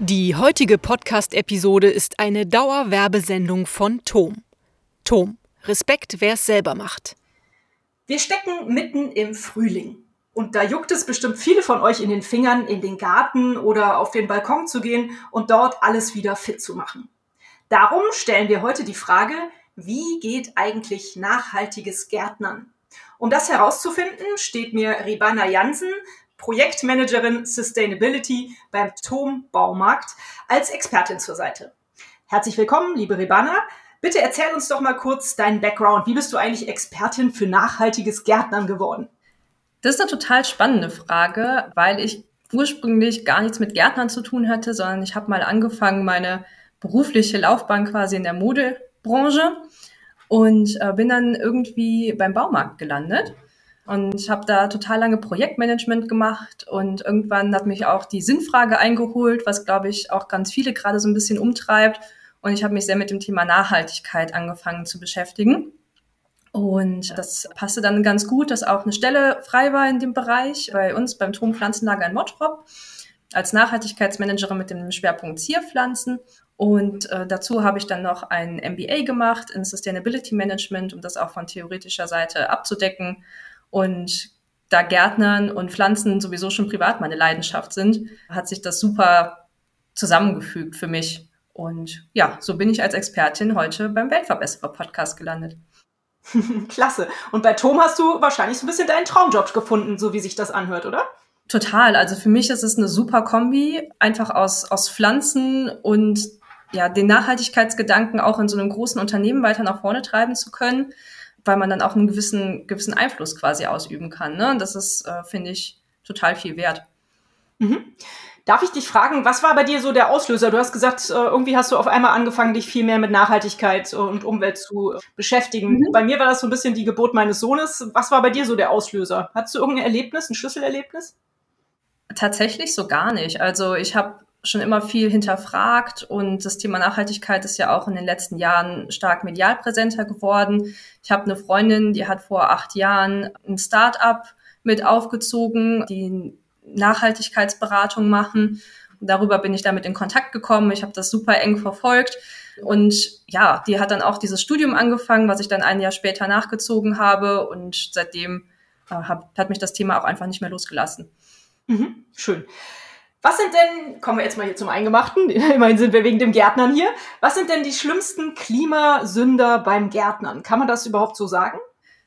Die heutige Podcast-Episode ist eine Dauerwerbesendung von Tom. Tom, Respekt, wer es selber macht. Wir stecken mitten im Frühling. Und da juckt es bestimmt viele von euch in den Fingern, in den Garten oder auf den Balkon zu gehen und dort alles wieder fit zu machen. Darum stellen wir heute die Frage, wie geht eigentlich nachhaltiges Gärtnern? Um das herauszufinden, steht mir Ribana Jansen, Projektmanagerin Sustainability beim Tom Baumarkt, als Expertin zur Seite. Herzlich willkommen, liebe Ribana. Bitte erzähl uns doch mal kurz deinen Background. Wie bist du eigentlich Expertin für nachhaltiges Gärtnern geworden? Das ist eine total spannende Frage, weil ich ursprünglich gar nichts mit Gärtnern zu tun hatte, sondern ich habe mal angefangen, meine berufliche Laufbahn quasi in der Mode Branche und äh, bin dann irgendwie beim Baumarkt gelandet und habe da total lange Projektmanagement gemacht und irgendwann hat mich auch die Sinnfrage eingeholt, was glaube ich auch ganz viele gerade so ein bisschen umtreibt und ich habe mich sehr mit dem Thema Nachhaltigkeit angefangen zu beschäftigen. Und das passte dann ganz gut, dass auch eine Stelle frei war in dem Bereich bei uns beim Turmpflanzenlager in Mottrop als Nachhaltigkeitsmanagerin mit dem Schwerpunkt Zierpflanzen. Und äh, dazu habe ich dann noch ein MBA gemacht in Sustainability Management, um das auch von theoretischer Seite abzudecken. Und da Gärtnern und Pflanzen sowieso schon privat meine Leidenschaft sind, hat sich das super zusammengefügt für mich. Und ja, so bin ich als Expertin heute beim Weltverbesserer Podcast gelandet. Klasse. Und bei Tom hast du wahrscheinlich so ein bisschen deinen Traumjob gefunden, so wie sich das anhört, oder? Total. Also für mich ist es eine super Kombi, einfach aus, aus Pflanzen und ja, den Nachhaltigkeitsgedanken auch in so einem großen Unternehmen weiter nach vorne treiben zu können, weil man dann auch einen gewissen, gewissen Einfluss quasi ausüben kann. Ne? Das ist, äh, finde ich, total viel wert. Mhm. Darf ich dich fragen, was war bei dir so der Auslöser? Du hast gesagt, äh, irgendwie hast du auf einmal angefangen, dich viel mehr mit Nachhaltigkeit und Umwelt zu beschäftigen. Mhm. Bei mir war das so ein bisschen die Geburt meines Sohnes. Was war bei dir so der Auslöser? Hattest du irgendein Erlebnis, ein Schlüsselerlebnis? Tatsächlich so gar nicht. Also ich habe schon immer viel hinterfragt und das Thema Nachhaltigkeit ist ja auch in den letzten Jahren stark medial präsenter geworden. Ich habe eine Freundin, die hat vor acht Jahren ein Start-up mit aufgezogen, die Nachhaltigkeitsberatung machen. darüber bin ich damit in Kontakt gekommen. Ich habe das super eng verfolgt. Und ja, die hat dann auch dieses Studium angefangen, was ich dann ein Jahr später nachgezogen habe. Und seitdem äh, hab, hat mich das Thema auch einfach nicht mehr losgelassen. Mhm, schön. Was sind denn, kommen wir jetzt mal hier zum Eingemachten, immerhin sind wir wegen dem Gärtnern hier, was sind denn die schlimmsten Klimasünder beim Gärtnern? Kann man das überhaupt so sagen?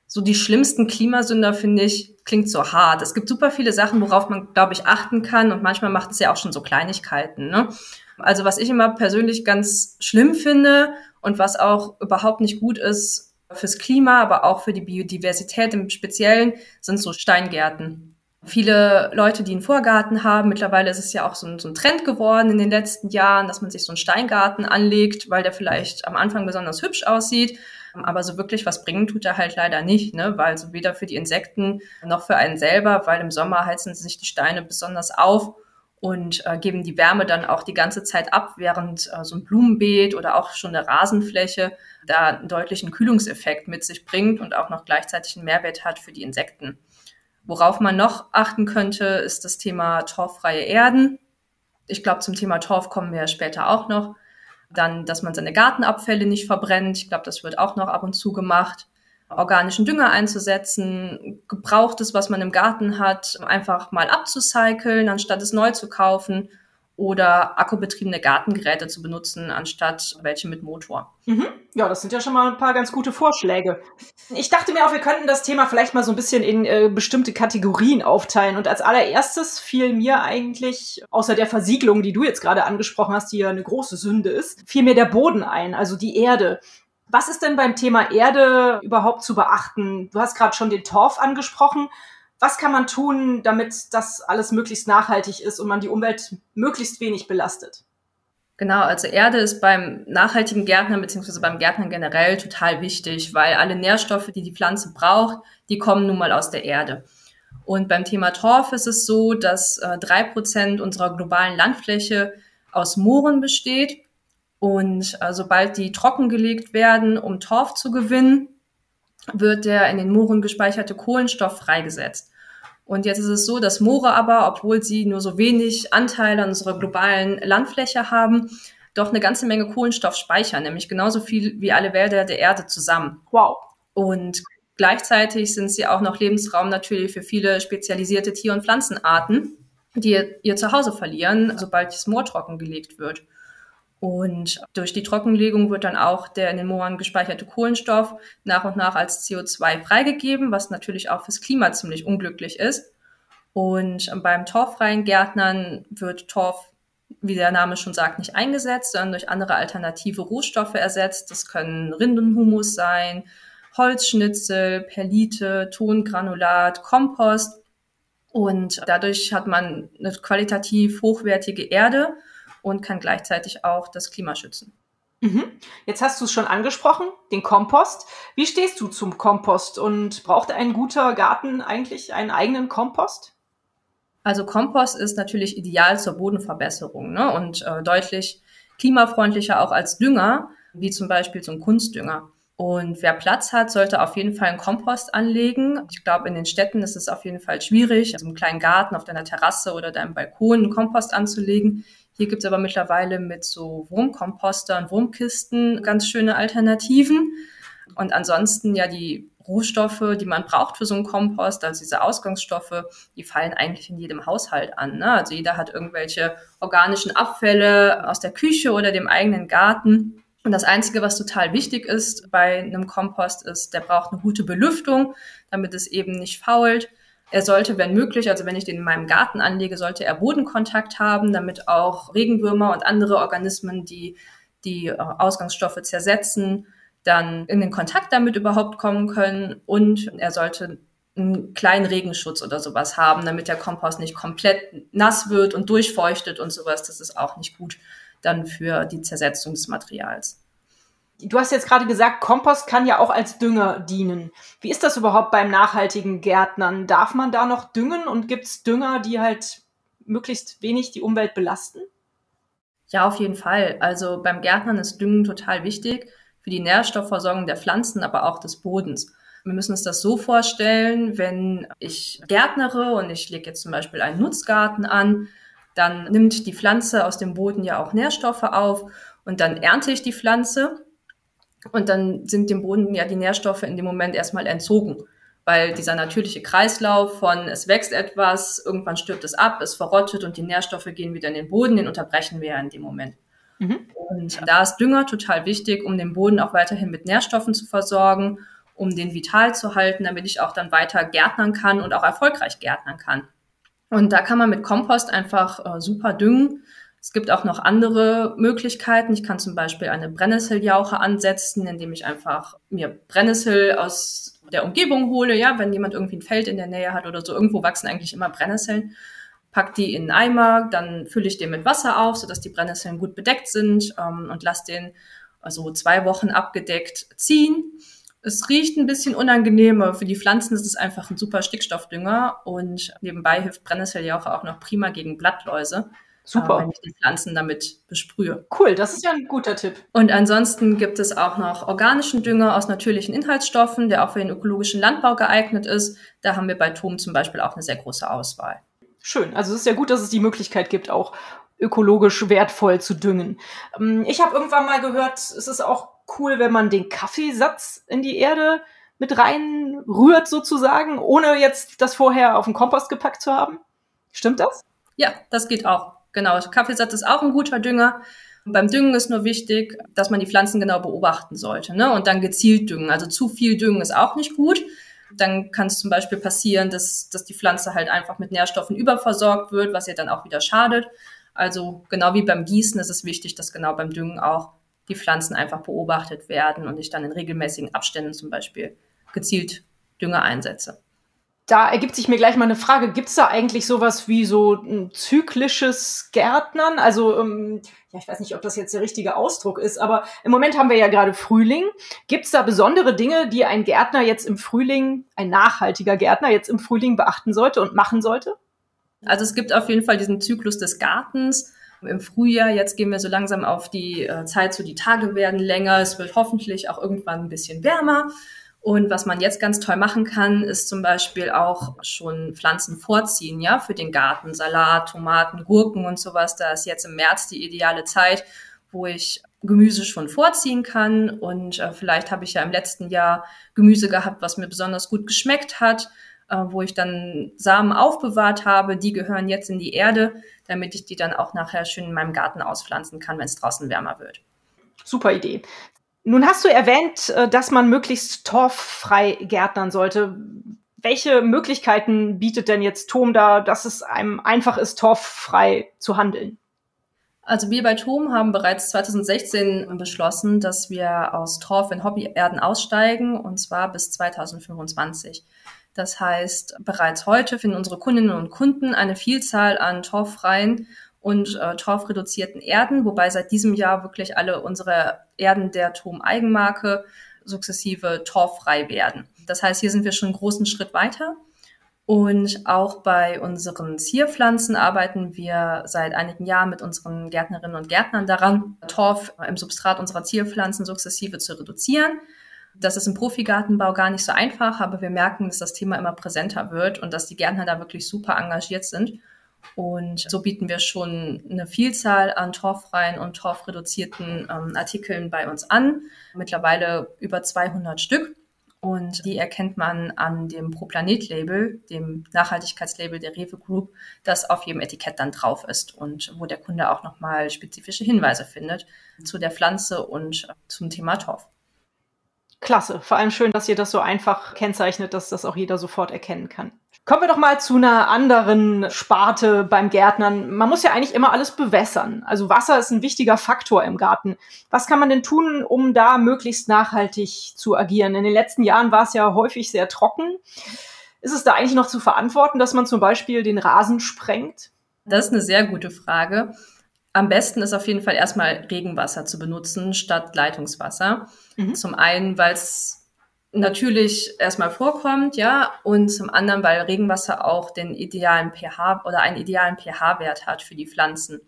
So die schlimmsten Klimasünder, finde ich, klingt so hart. Es gibt super viele Sachen, worauf man, glaube ich, achten kann und manchmal macht es ja auch schon so Kleinigkeiten. Ne? Also was ich immer persönlich ganz schlimm finde und was auch überhaupt nicht gut ist fürs Klima, aber auch für die Biodiversität im Speziellen, sind so Steingärten viele Leute, die einen Vorgarten haben. Mittlerweile ist es ja auch so ein, so ein, Trend geworden in den letzten Jahren, dass man sich so einen Steingarten anlegt, weil der vielleicht am Anfang besonders hübsch aussieht. Aber so wirklich was bringen tut er halt leider nicht, ne? weil so weder für die Insekten noch für einen selber, weil im Sommer heizen sich die Steine besonders auf und äh, geben die Wärme dann auch die ganze Zeit ab, während äh, so ein Blumenbeet oder auch schon eine Rasenfläche da einen deutlichen Kühlungseffekt mit sich bringt und auch noch gleichzeitig einen Mehrwert hat für die Insekten. Worauf man noch achten könnte, ist das Thema torffreie Erden. Ich glaube, zum Thema Torf kommen wir später auch noch. Dann, dass man seine Gartenabfälle nicht verbrennt. Ich glaube, das wird auch noch ab und zu gemacht. Organischen Dünger einzusetzen, gebrauchtes, was man im Garten hat, einfach mal abzucyceln, anstatt es neu zu kaufen oder akkubetriebene Gartengeräte zu benutzen, anstatt welche mit Motor. Mhm. Ja, das sind ja schon mal ein paar ganz gute Vorschläge. Ich dachte mir auch, wir könnten das Thema vielleicht mal so ein bisschen in äh, bestimmte Kategorien aufteilen. Und als allererstes fiel mir eigentlich, außer der Versiegelung, die du jetzt gerade angesprochen hast, die ja eine große Sünde ist, fiel mir der Boden ein, also die Erde. Was ist denn beim Thema Erde überhaupt zu beachten? Du hast gerade schon den Torf angesprochen was kann man tun, damit das alles möglichst nachhaltig ist und man die Umwelt möglichst wenig belastet? Genau, also Erde ist beim nachhaltigen Gärtnern beziehungsweise beim Gärtnern generell total wichtig, weil alle Nährstoffe, die die Pflanze braucht, die kommen nun mal aus der Erde. Und beim Thema Torf ist es so, dass äh, drei äh, Prozent unserer globalen Landfläche aus Mooren besteht. Und äh, sobald die trockengelegt werden, um Torf zu gewinnen, wird der in den Mooren gespeicherte Kohlenstoff freigesetzt. Und jetzt ist es so, dass Moore aber, obwohl sie nur so wenig Anteil an unserer globalen Landfläche haben, doch eine ganze Menge Kohlenstoff speichern, nämlich genauso viel wie alle Wälder der Erde zusammen. Wow. Und gleichzeitig sind sie auch noch Lebensraum natürlich für viele spezialisierte Tier- und Pflanzenarten, die ihr Zuhause verlieren, sobald das Moor trockengelegt wird. Und durch die Trockenlegung wird dann auch der in den Mooren gespeicherte Kohlenstoff nach und nach als CO2 freigegeben, was natürlich auch fürs Klima ziemlich unglücklich ist. Und beim torffreien Gärtnern wird Torf, wie der Name schon sagt, nicht eingesetzt, sondern durch andere alternative Rohstoffe ersetzt. Das können Rindenhumus sein, Holzschnitzel, Perlite, Tongranulat, Kompost. Und dadurch hat man eine qualitativ hochwertige Erde und kann gleichzeitig auch das Klima schützen. Mhm. Jetzt hast du es schon angesprochen, den Kompost. Wie stehst du zum Kompost und braucht ein guter Garten eigentlich einen eigenen Kompost? Also Kompost ist natürlich ideal zur Bodenverbesserung ne? und äh, deutlich klimafreundlicher auch als Dünger, wie zum Beispiel so ein Kunstdünger. Und wer Platz hat, sollte auf jeden Fall einen Kompost anlegen. Ich glaube, in den Städten ist es auf jeden Fall schwierig, also im kleinen Garten auf deiner Terrasse oder deinem Balkon einen Kompost anzulegen. Hier gibt es aber mittlerweile mit so Wurmkompostern, Wurmkisten ganz schöne Alternativen. Und ansonsten ja die Rohstoffe, die man braucht für so einen Kompost, also diese Ausgangsstoffe, die fallen eigentlich in jedem Haushalt an. Ne? Also jeder hat irgendwelche organischen Abfälle aus der Küche oder dem eigenen Garten. Und das Einzige, was total wichtig ist bei einem Kompost, ist, der braucht eine gute Belüftung, damit es eben nicht fault. Er sollte, wenn möglich, also wenn ich den in meinem Garten anlege, sollte er Bodenkontakt haben, damit auch Regenwürmer und andere Organismen, die die äh, Ausgangsstoffe zersetzen, dann in den Kontakt damit überhaupt kommen können. Und er sollte einen kleinen Regenschutz oder sowas haben, damit der Kompost nicht komplett nass wird und durchfeuchtet und sowas. Das ist auch nicht gut dann für die Zersetzung des Materials. Du hast jetzt gerade gesagt, Kompost kann ja auch als Dünger dienen. Wie ist das überhaupt beim nachhaltigen Gärtnern? Darf man da noch düngen und gibt es Dünger, die halt möglichst wenig die Umwelt belasten? Ja, auf jeden Fall. Also beim Gärtnern ist Düngen total wichtig für die Nährstoffversorgung der Pflanzen, aber auch des Bodens. Wir müssen uns das so vorstellen, wenn ich gärtnere und ich lege jetzt zum Beispiel einen Nutzgarten an, dann nimmt die Pflanze aus dem Boden ja auch Nährstoffe auf und dann ernte ich die Pflanze und dann sind dem Boden ja die Nährstoffe in dem Moment erstmal entzogen, weil dieser natürliche Kreislauf von es wächst etwas, irgendwann stirbt es ab, es verrottet und die Nährstoffe gehen wieder in den Boden, den unterbrechen wir ja in dem Moment. Mhm. Und da ist Dünger total wichtig, um den Boden auch weiterhin mit Nährstoffen zu versorgen, um den vital zu halten, damit ich auch dann weiter gärtnern kann und auch erfolgreich gärtnern kann. Und da kann man mit Kompost einfach äh, super düngen. Es gibt auch noch andere Möglichkeiten. Ich kann zum Beispiel eine Brennnesseljauche ansetzen, indem ich einfach mir Brennnessel aus der Umgebung hole. Ja, wenn jemand irgendwie ein Feld in der Nähe hat oder so, irgendwo wachsen eigentlich immer Brennnesseln. Pack die in einen Eimer, dann fülle ich den mit Wasser auf, sodass die Brennnesseln gut bedeckt sind ähm, und lasse den also zwei Wochen abgedeckt ziehen. Es riecht ein bisschen unangenehm, aber für die Pflanzen ist es einfach ein super Stickstoffdünger und nebenbei hilft Brennnesseljauche auch noch prima gegen Blattläuse. Super. Äh, wenn ich die Pflanzen damit besprühe. Cool, das ist ja ein guter Tipp. Und ansonsten gibt es auch noch organischen Dünger aus natürlichen Inhaltsstoffen, der auch für den ökologischen Landbau geeignet ist. Da haben wir bei Tom zum Beispiel auch eine sehr große Auswahl. Schön. Also es ist ja gut, dass es die Möglichkeit gibt, auch ökologisch wertvoll zu düngen. Ähm, ich habe irgendwann mal gehört, es ist auch cool, wenn man den Kaffeesatz in die Erde mit reinrührt sozusagen, ohne jetzt das vorher auf den Kompost gepackt zu haben. Stimmt das? Ja, das geht auch. Genau, Kaffeesatz ist auch ein guter Dünger. Beim Düngen ist nur wichtig, dass man die Pflanzen genau beobachten sollte ne? und dann gezielt düngen. Also zu viel düngen ist auch nicht gut. Dann kann es zum Beispiel passieren, dass, dass die Pflanze halt einfach mit Nährstoffen überversorgt wird, was ihr dann auch wieder schadet. Also genau wie beim Gießen ist es wichtig, dass genau beim Düngen auch die Pflanzen einfach beobachtet werden und ich dann in regelmäßigen Abständen zum Beispiel gezielt Dünger einsetze da ergibt sich mir gleich mal eine Frage, gibt es da eigentlich sowas wie so ein zyklisches Gärtnern? Also ähm, ja, ich weiß nicht, ob das jetzt der richtige Ausdruck ist, aber im Moment haben wir ja gerade Frühling. Gibt es da besondere Dinge, die ein Gärtner jetzt im Frühling, ein nachhaltiger Gärtner jetzt im Frühling beachten sollte und machen sollte? Also es gibt auf jeden Fall diesen Zyklus des Gartens. Im Frühjahr, jetzt gehen wir so langsam auf die äh, Zeit so die Tage werden länger. Es wird hoffentlich auch irgendwann ein bisschen wärmer. Und was man jetzt ganz toll machen kann, ist zum Beispiel auch schon Pflanzen vorziehen, ja, für den Garten, Salat, Tomaten, Gurken und sowas. Da ist jetzt im März die ideale Zeit, wo ich Gemüse schon vorziehen kann. Und äh, vielleicht habe ich ja im letzten Jahr Gemüse gehabt, was mir besonders gut geschmeckt hat, äh, wo ich dann Samen aufbewahrt habe. Die gehören jetzt in die Erde, damit ich die dann auch nachher schön in meinem Garten auspflanzen kann, wenn es draußen wärmer wird. Super Idee. Nun hast du erwähnt, äh, dass man möglichst torffrei gärtnern sollte. Welche Möglichkeiten bietet denn jetzt Tom da, dass es einem einfach ist, torffrei zu handeln? Also wir bei Tom haben bereits 2016 beschlossen, dass wir aus Torf in Hobbyerden aussteigen und zwar bis 2025. Das heißt, bereits heute finden unsere Kundinnen und Kunden eine Vielzahl an torffreien und äh, torfreduzierten Erden, wobei seit diesem Jahr wirklich alle unsere Erden der Turm-Eigenmarke sukzessive torffrei werden. Das heißt, hier sind wir schon einen großen Schritt weiter. Und auch bei unseren Zierpflanzen arbeiten wir seit einigen Jahren mit unseren Gärtnerinnen und Gärtnern daran, Torf im Substrat unserer Zierpflanzen sukzessive zu reduzieren. Das ist im Profigartenbau gar nicht so einfach, aber wir merken, dass das Thema immer präsenter wird und dass die Gärtner da wirklich super engagiert sind. Und so bieten wir schon eine Vielzahl an torffreien und torfreduzierten ähm, Artikeln bei uns an. Mittlerweile über 200 Stück. Und die erkennt man an dem ProPlanet-Label, dem Nachhaltigkeitslabel der Rewe Group, das auf jedem Etikett dann drauf ist und wo der Kunde auch nochmal spezifische Hinweise findet zu der Pflanze und zum Thema Torf. Klasse. Vor allem schön, dass ihr das so einfach kennzeichnet, dass das auch jeder sofort erkennen kann. Kommen wir doch mal zu einer anderen Sparte beim Gärtnern. Man muss ja eigentlich immer alles bewässern. Also Wasser ist ein wichtiger Faktor im Garten. Was kann man denn tun, um da möglichst nachhaltig zu agieren? In den letzten Jahren war es ja häufig sehr trocken. Ist es da eigentlich noch zu verantworten, dass man zum Beispiel den Rasen sprengt? Das ist eine sehr gute Frage. Am besten ist auf jeden Fall erstmal Regenwasser zu benutzen statt Leitungswasser. Mhm. Zum einen, weil es natürlich erstmal vorkommt, ja, und zum anderen, weil Regenwasser auch den idealen pH oder einen idealen pH-Wert hat für die Pflanzen.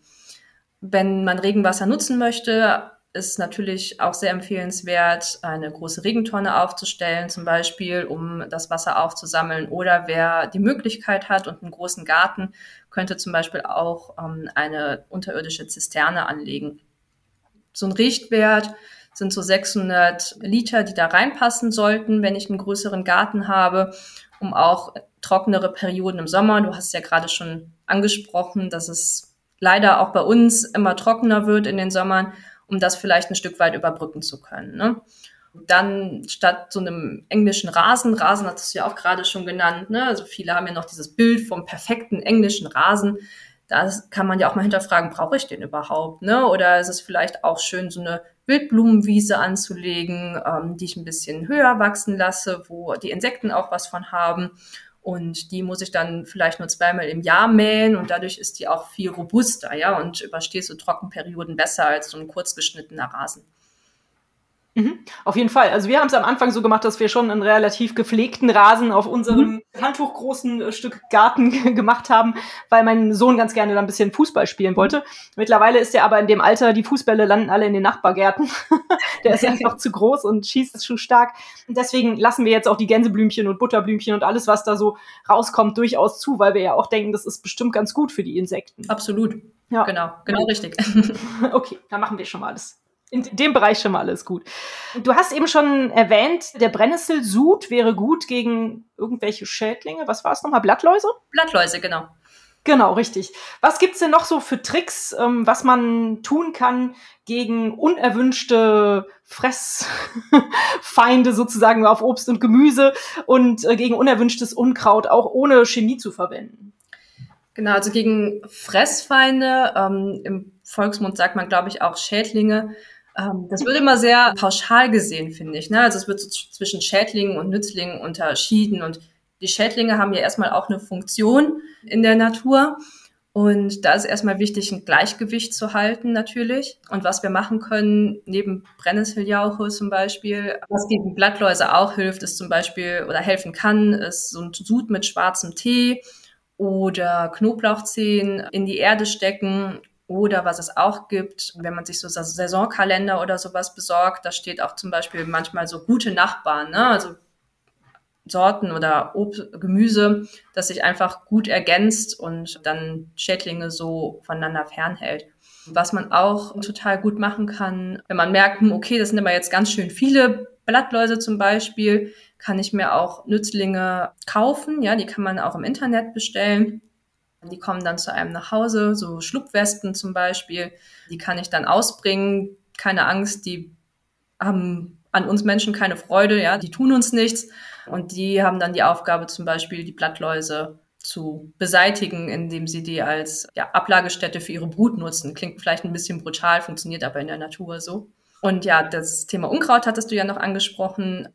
Wenn man Regenwasser nutzen möchte, ist natürlich auch sehr empfehlenswert, eine große Regentonne aufzustellen, zum Beispiel, um das Wasser aufzusammeln. Oder wer die Möglichkeit hat und einen großen Garten, könnte zum Beispiel auch ähm, eine unterirdische Zisterne anlegen. So ein Richtwert sind so 600 Liter, die da reinpassen sollten, wenn ich einen größeren Garten habe, um auch trockenere Perioden im Sommer. Du hast ja gerade schon angesprochen, dass es leider auch bei uns immer trockener wird in den Sommern, um das vielleicht ein Stück weit überbrücken zu können. Ne? Dann statt so einem englischen Rasen, Rasen hat es ja auch gerade schon genannt, ne? also viele haben ja noch dieses Bild vom perfekten englischen Rasen. Da kann man ja auch mal hinterfragen, brauche ich den überhaupt? Ne? Oder ist es vielleicht auch schön, so eine Wildblumenwiese anzulegen, ähm, die ich ein bisschen höher wachsen lasse, wo die Insekten auch was von haben. Und die muss ich dann vielleicht nur zweimal im Jahr mähen und dadurch ist die auch viel robuster, ja, und übersteht so Trockenperioden besser als so ein kurzgeschnittener Rasen. Mhm. Auf jeden Fall. Also wir haben es am Anfang so gemacht, dass wir schon einen relativ gepflegten Rasen auf unserem mhm. handtuchgroßen äh, Stück Garten gemacht haben, weil mein Sohn ganz gerne da ein bisschen Fußball spielen wollte. Mittlerweile ist er aber in dem Alter, die Fußbälle landen alle in den Nachbargärten. Der ist einfach zu groß und schießt zu stark. Und deswegen lassen wir jetzt auch die Gänseblümchen und Butterblümchen und alles, was da so rauskommt, durchaus zu, weil wir ja auch denken, das ist bestimmt ganz gut für die Insekten. Absolut. Ja. Genau, genau richtig. Okay, dann machen wir schon mal alles in dem Bereich schon mal alles gut. Du hast eben schon erwähnt, der Brennnesselsud wäre gut gegen irgendwelche Schädlinge. Was war es nochmal? Blattläuse? Blattläuse, genau. Genau, richtig. Was gibt's denn noch so für Tricks, ähm, was man tun kann gegen unerwünschte Fressfeinde sozusagen auf Obst und Gemüse und äh, gegen unerwünschtes Unkraut auch ohne Chemie zu verwenden? Genau, also gegen Fressfeinde, ähm, im Volksmund sagt man, glaube ich, auch Schädlinge, das wird immer sehr pauschal gesehen, finde ich. Ne? Also es wird so zwischen Schädlingen und Nützlingen unterschieden und die Schädlinge haben ja erstmal auch eine Funktion in der Natur Und da ist erstmal wichtig, ein Gleichgewicht zu halten natürlich. Und was wir machen können, neben Brennnesseljauche zum Beispiel, was gegen Blattläuse auch hilft, ist zum Beispiel oder helfen kann, ist so ein Sud mit schwarzem Tee oder Knoblauchzehen in die Erde stecken oder was es auch gibt, wenn man sich so Saisonkalender oder sowas besorgt, da steht auch zum Beispiel manchmal so gute Nachbarn, ne? also Sorten oder Obst, Gemüse, das sich einfach gut ergänzt und dann Schädlinge so voneinander fernhält. Was man auch total gut machen kann, wenn man merkt, hm, okay, das sind aber jetzt ganz schön viele Blattläuse zum Beispiel, kann ich mir auch Nützlinge kaufen. Ja, die kann man auch im Internet bestellen. Die kommen dann zu einem nach Hause, so Schlupfwespen zum Beispiel. Die kann ich dann ausbringen. Keine Angst, die haben an uns Menschen keine Freude, ja, die tun uns nichts. Und die haben dann die Aufgabe, zum Beispiel die Blattläuse zu beseitigen, indem sie die als ja, Ablagestätte für ihre Brut nutzen. Klingt vielleicht ein bisschen brutal, funktioniert aber in der Natur so. Und ja, das Thema Unkraut hattest du ja noch angesprochen.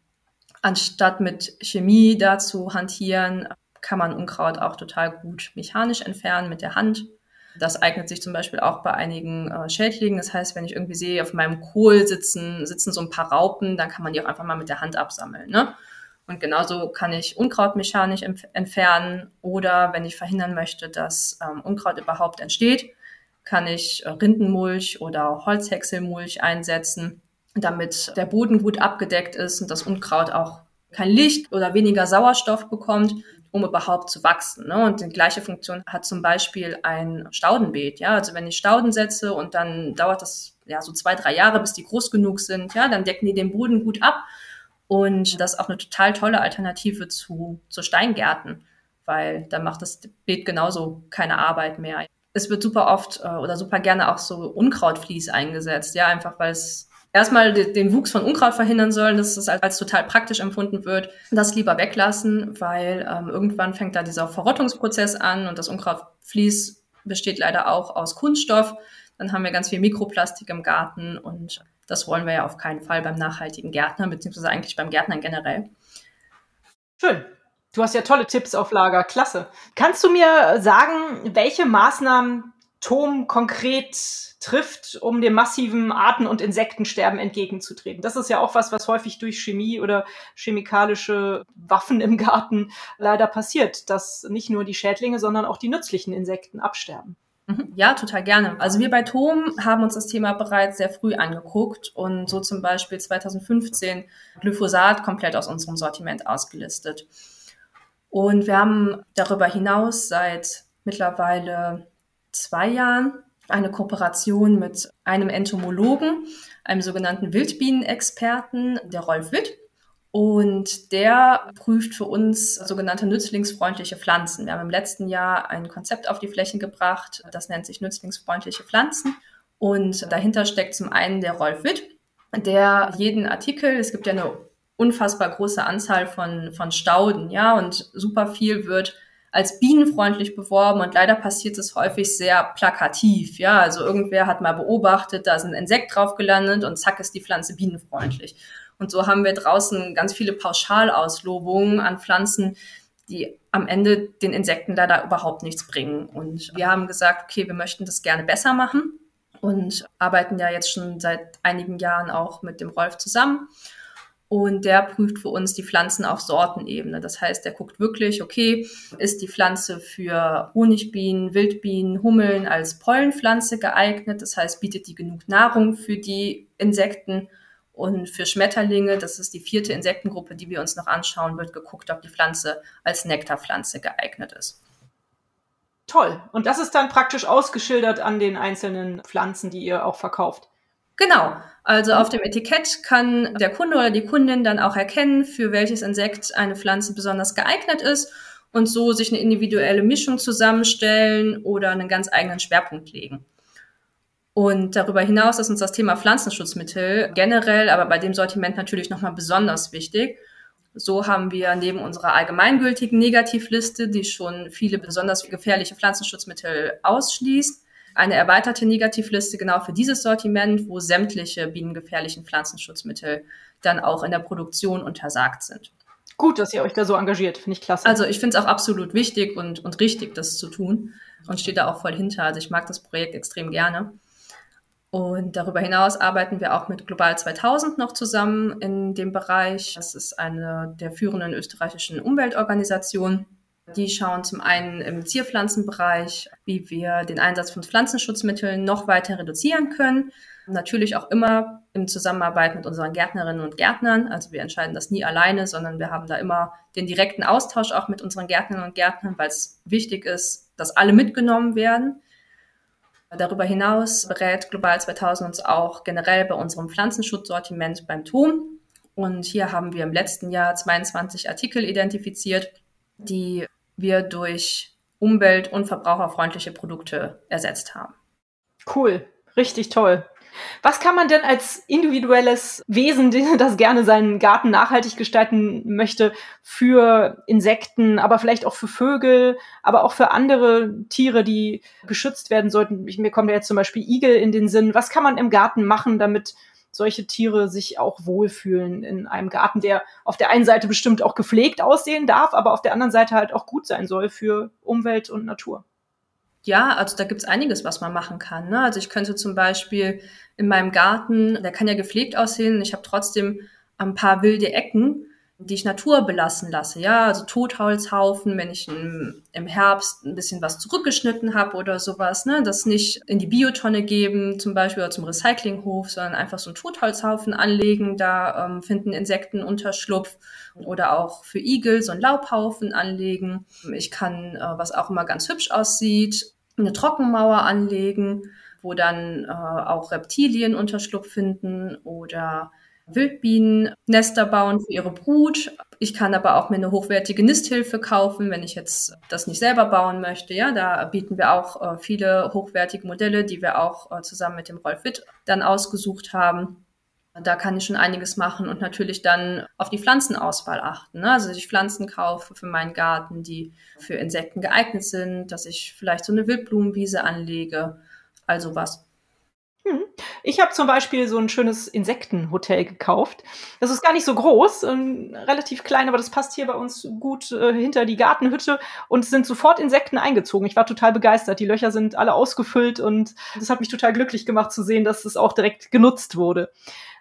Anstatt mit Chemie da zu hantieren, kann man Unkraut auch total gut mechanisch entfernen mit der Hand. Das eignet sich zum Beispiel auch bei einigen äh, Schädlingen. Das heißt, wenn ich irgendwie sehe, auf meinem Kohl sitzen, sitzen so ein paar Raupen, dann kann man die auch einfach mal mit der Hand absammeln. Ne? Und genauso kann ich Unkraut mechanisch entfernen oder wenn ich verhindern möchte, dass ähm, Unkraut überhaupt entsteht, kann ich äh, Rindenmulch oder Holzhäckselmulch einsetzen, damit der Boden gut abgedeckt ist und das Unkraut auch kein Licht oder weniger Sauerstoff bekommt um überhaupt zu wachsen. Ne? Und die gleiche Funktion hat zum Beispiel ein Staudenbeet. Ja, also wenn ich Stauden setze und dann dauert das ja so zwei, drei Jahre, bis die groß genug sind, ja, dann decken die den Boden gut ab. Und das ist auch eine total tolle Alternative zu, zu Steingärten, weil dann macht das Beet genauso keine Arbeit mehr. Es wird super oft äh, oder super gerne auch so Unkrautvlies eingesetzt, ja, einfach weil es erstmal den Wuchs von Unkraut verhindern sollen, dass es als, als total praktisch empfunden wird, das lieber weglassen, weil ähm, irgendwann fängt da dieser Verrottungsprozess an und das Unkrautvlies besteht leider auch aus Kunststoff. Dann haben wir ganz viel Mikroplastik im Garten und das wollen wir ja auf keinen Fall beim nachhaltigen Gärtner, beziehungsweise eigentlich beim Gärtnern generell. Schön. Du hast ja tolle Tipps auf Lager. Klasse. Kannst du mir sagen, welche Maßnahmen Tom konkret trifft, um dem massiven Arten- und Insektensterben entgegenzutreten. Das ist ja auch was, was häufig durch Chemie oder chemikalische Waffen im Garten leider passiert, dass nicht nur die Schädlinge, sondern auch die nützlichen Insekten absterben. Mhm. Ja, total gerne. Also wir bei Tom haben uns das Thema bereits sehr früh angeguckt und so zum Beispiel 2015 Glyphosat komplett aus unserem Sortiment ausgelistet. Und wir haben darüber hinaus seit mittlerweile zwei Jahren eine Kooperation mit einem Entomologen, einem sogenannten Wildbienenexperten, der Rolf Witt. Und der prüft für uns sogenannte nützlingsfreundliche Pflanzen. Wir haben im letzten Jahr ein Konzept auf die Flächen gebracht, das nennt sich nützlingsfreundliche Pflanzen. Und dahinter steckt zum einen der Rolf Witt, der jeden Artikel, es gibt ja eine unfassbar große Anzahl von, von Stauden, ja, und super viel wird als bienenfreundlich beworben und leider passiert es häufig sehr plakativ. Ja, also irgendwer hat mal beobachtet, da ist ein Insekt drauf gelandet und zack ist die Pflanze bienenfreundlich. Und so haben wir draußen ganz viele Pauschalauslobungen an Pflanzen, die am Ende den Insekten leider überhaupt nichts bringen. Und wir haben gesagt, okay, wir möchten das gerne besser machen und arbeiten ja jetzt schon seit einigen Jahren auch mit dem Rolf zusammen und der prüft für uns die Pflanzen auf Sortenebene. Das heißt, der guckt wirklich, okay, ist die Pflanze für Honigbienen, Wildbienen, Hummeln als Pollenpflanze geeignet? Das heißt, bietet die genug Nahrung für die Insekten? Und für Schmetterlinge, das ist die vierte Insektengruppe, die wir uns noch anschauen, wird geguckt, ob die Pflanze als Nektarpflanze geeignet ist. Toll. Und das ist dann praktisch ausgeschildert an den einzelnen Pflanzen, die ihr auch verkauft. Genau. Also auf dem Etikett kann der Kunde oder die Kundin dann auch erkennen, für welches Insekt eine Pflanze besonders geeignet ist und so sich eine individuelle Mischung zusammenstellen oder einen ganz eigenen Schwerpunkt legen. Und darüber hinaus ist uns das Thema Pflanzenschutzmittel generell, aber bei dem Sortiment natürlich nochmal besonders wichtig. So haben wir neben unserer allgemeingültigen Negativliste, die schon viele besonders gefährliche Pflanzenschutzmittel ausschließt, eine erweiterte Negativliste genau für dieses Sortiment, wo sämtliche bienengefährlichen Pflanzenschutzmittel dann auch in der Produktion untersagt sind. Gut, dass ihr euch da so engagiert, finde ich klasse. Also ich finde es auch absolut wichtig und, und richtig, das zu tun und stehe da auch voll hinter. Also ich mag das Projekt extrem gerne. Und darüber hinaus arbeiten wir auch mit Global 2000 noch zusammen in dem Bereich. Das ist eine der führenden österreichischen Umweltorganisationen. Die schauen zum einen im Zierpflanzenbereich, wie wir den Einsatz von Pflanzenschutzmitteln noch weiter reduzieren können. Natürlich auch immer in Zusammenarbeit mit unseren Gärtnerinnen und Gärtnern. Also wir entscheiden das nie alleine, sondern wir haben da immer den direkten Austausch auch mit unseren Gärtnerinnen und Gärtnern, weil es wichtig ist, dass alle mitgenommen werden. Darüber hinaus berät Global 2000 uns auch generell bei unserem Pflanzenschutzsortiment beim Ton. Und hier haben wir im letzten Jahr 22 Artikel identifiziert, die wir durch umwelt- und verbraucherfreundliche Produkte ersetzt haben. Cool, richtig toll. Was kann man denn als individuelles Wesen, das gerne seinen Garten nachhaltig gestalten möchte, für Insekten, aber vielleicht auch für Vögel, aber auch für andere Tiere, die geschützt werden sollten? Mir kommt ja jetzt zum Beispiel Igel in den Sinn. Was kann man im Garten machen, damit solche Tiere sich auch wohlfühlen in einem Garten, der auf der einen Seite bestimmt auch gepflegt aussehen darf, aber auf der anderen Seite halt auch gut sein soll für Umwelt und Natur? Ja, also da gibt's einiges, was man machen kann. Ne? Also ich könnte zum Beispiel in meinem Garten, der kann ja gepflegt aussehen, ich habe trotzdem ein paar wilde Ecken, die ich Natur belassen lasse. Ja, also Totholzhaufen, wenn ich im, im Herbst ein bisschen was zurückgeschnitten habe oder sowas, ne, das nicht in die Biotonne geben, zum Beispiel oder zum Recyclinghof, sondern einfach so einen Totholzhaufen anlegen. Da ähm, finden Insekten Unterschlupf oder auch für Igel so einen Laubhaufen anlegen. Ich kann, äh, was auch immer ganz hübsch aussieht, eine Trockenmauer anlegen, wo dann äh, auch Reptilien Unterschlupf finden oder Wildbienen Nester bauen für ihre Brut. Ich kann aber auch mir eine hochwertige Nisthilfe kaufen, wenn ich jetzt das nicht selber bauen möchte. Ja, da bieten wir auch äh, viele hochwertige Modelle, die wir auch äh, zusammen mit dem Rolf Witt dann ausgesucht haben. Da kann ich schon einiges machen und natürlich dann auf die Pflanzenauswahl achten. Ne? Also dass ich Pflanzen kaufe für meinen Garten, die für Insekten geeignet sind, dass ich vielleicht so eine Wildblumenwiese anlege, also was. Hm. Ich habe zum Beispiel so ein schönes Insektenhotel gekauft. Das ist gar nicht so groß, ähm, relativ klein, aber das passt hier bei uns gut äh, hinter die Gartenhütte und sind sofort Insekten eingezogen. Ich war total begeistert. Die Löcher sind alle ausgefüllt und das hat mich total glücklich gemacht zu sehen, dass es auch direkt genutzt wurde.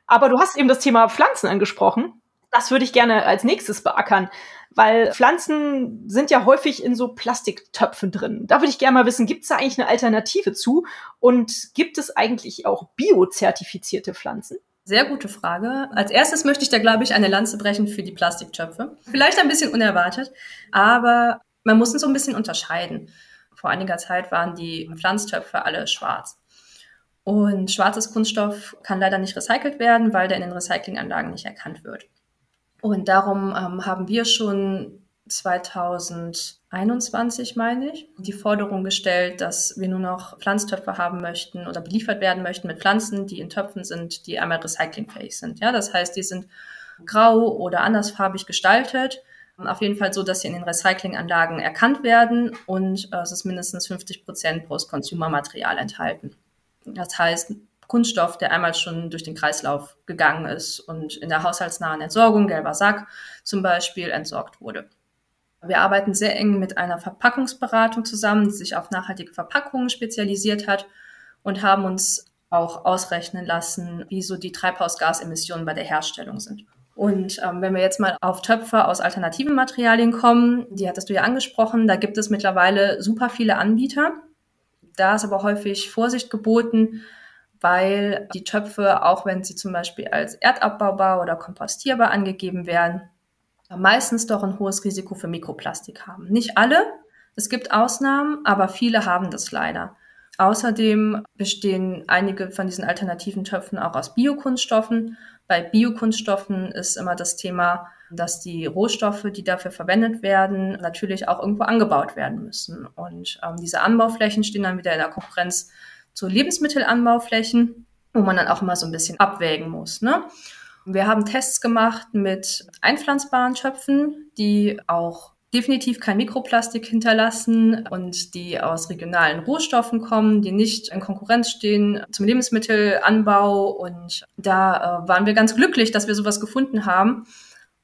Aber du hast eben das Thema Pflanzen angesprochen. Das würde ich gerne als nächstes beackern, weil Pflanzen sind ja häufig in so Plastiktöpfen drin. Da würde ich gerne mal wissen, gibt es da eigentlich eine Alternative zu? Und gibt es eigentlich auch biozertifizierte Pflanzen? Sehr gute Frage. Als erstes möchte ich da, glaube ich, eine Lanze brechen für die Plastiktöpfe. Vielleicht ein bisschen unerwartet, aber man muss uns so ein bisschen unterscheiden. Vor einiger Zeit waren die Pflanztöpfe alle schwarz. Und schwarzes Kunststoff kann leider nicht recycelt werden, weil der in den Recyclinganlagen nicht erkannt wird. Und darum ähm, haben wir schon 2021, meine ich, die Forderung gestellt, dass wir nur noch Pflanztöpfe haben möchten oder beliefert werden möchten mit Pflanzen, die in Töpfen sind, die einmal recyclingfähig sind. Ja, das heißt, die sind grau oder andersfarbig gestaltet. Auf jeden Fall so, dass sie in den Recyclinganlagen erkannt werden und äh, es ist mindestens 50 Prozent Post-Consumer-Material enthalten. Das heißt, Kunststoff, der einmal schon durch den Kreislauf gegangen ist und in der haushaltsnahen Entsorgung, gelber Sack zum Beispiel, entsorgt wurde. Wir arbeiten sehr eng mit einer Verpackungsberatung zusammen, die sich auf nachhaltige Verpackungen spezialisiert hat und haben uns auch ausrechnen lassen, wie so die Treibhausgasemissionen bei der Herstellung sind. Und ähm, wenn wir jetzt mal auf Töpfe aus alternativen Materialien kommen, die hattest du ja angesprochen, da gibt es mittlerweile super viele Anbieter. Da ist aber häufig Vorsicht geboten, weil die Töpfe, auch wenn sie zum Beispiel als erdabbaubar oder kompostierbar angegeben werden, meistens doch ein hohes Risiko für Mikroplastik haben. Nicht alle, es gibt Ausnahmen, aber viele haben das leider. Außerdem bestehen einige von diesen alternativen Töpfen auch aus Biokunststoffen. Bei Biokunststoffen ist immer das Thema, dass die Rohstoffe, die dafür verwendet werden, natürlich auch irgendwo angebaut werden müssen. Und ähm, diese Anbauflächen stehen dann wieder in der Konkurrenz zu Lebensmittelanbauflächen, wo man dann auch immer so ein bisschen abwägen muss. Ne? Wir haben Tests gemacht mit einpflanzbaren Töpfen, die auch definitiv kein Mikroplastik hinterlassen und die aus regionalen Rohstoffen kommen, die nicht in Konkurrenz stehen zum Lebensmittelanbau. Und da äh, waren wir ganz glücklich, dass wir sowas gefunden haben.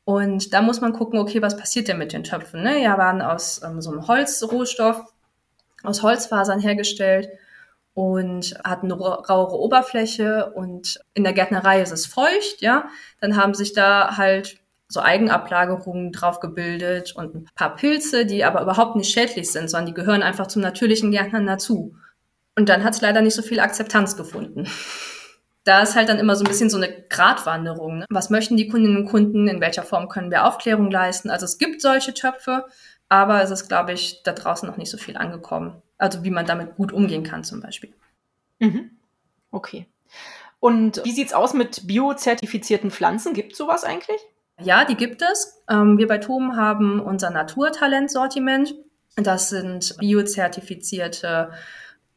Und da muss man gucken, okay, was passiert denn mit den Töpfen? Ne? Ja, waren aus ähm, so einem Holzrohstoff, aus Holzfasern hergestellt und hatten eine rauere Oberfläche und in der Gärtnerei ist es feucht, ja. Dann haben sich da halt so Eigenablagerungen drauf gebildet und ein paar Pilze, die aber überhaupt nicht schädlich sind, sondern die gehören einfach zum natürlichen Gärtnern dazu. Und dann hat es leider nicht so viel Akzeptanz gefunden. Da ist halt dann immer so ein bisschen so eine Gratwanderung. Ne? Was möchten die Kundinnen und Kunden? In welcher Form können wir Aufklärung leisten? Also es gibt solche Töpfe, aber es ist, glaube ich, da draußen noch nicht so viel angekommen. Also wie man damit gut umgehen kann zum Beispiel. Mhm. Okay. Und wie sieht's aus mit biozertifizierten Pflanzen? Gibt es sowas eigentlich? Ja, die gibt es. Ähm, wir bei TOM haben unser Naturtalent-Sortiment. Das sind biozertifizierte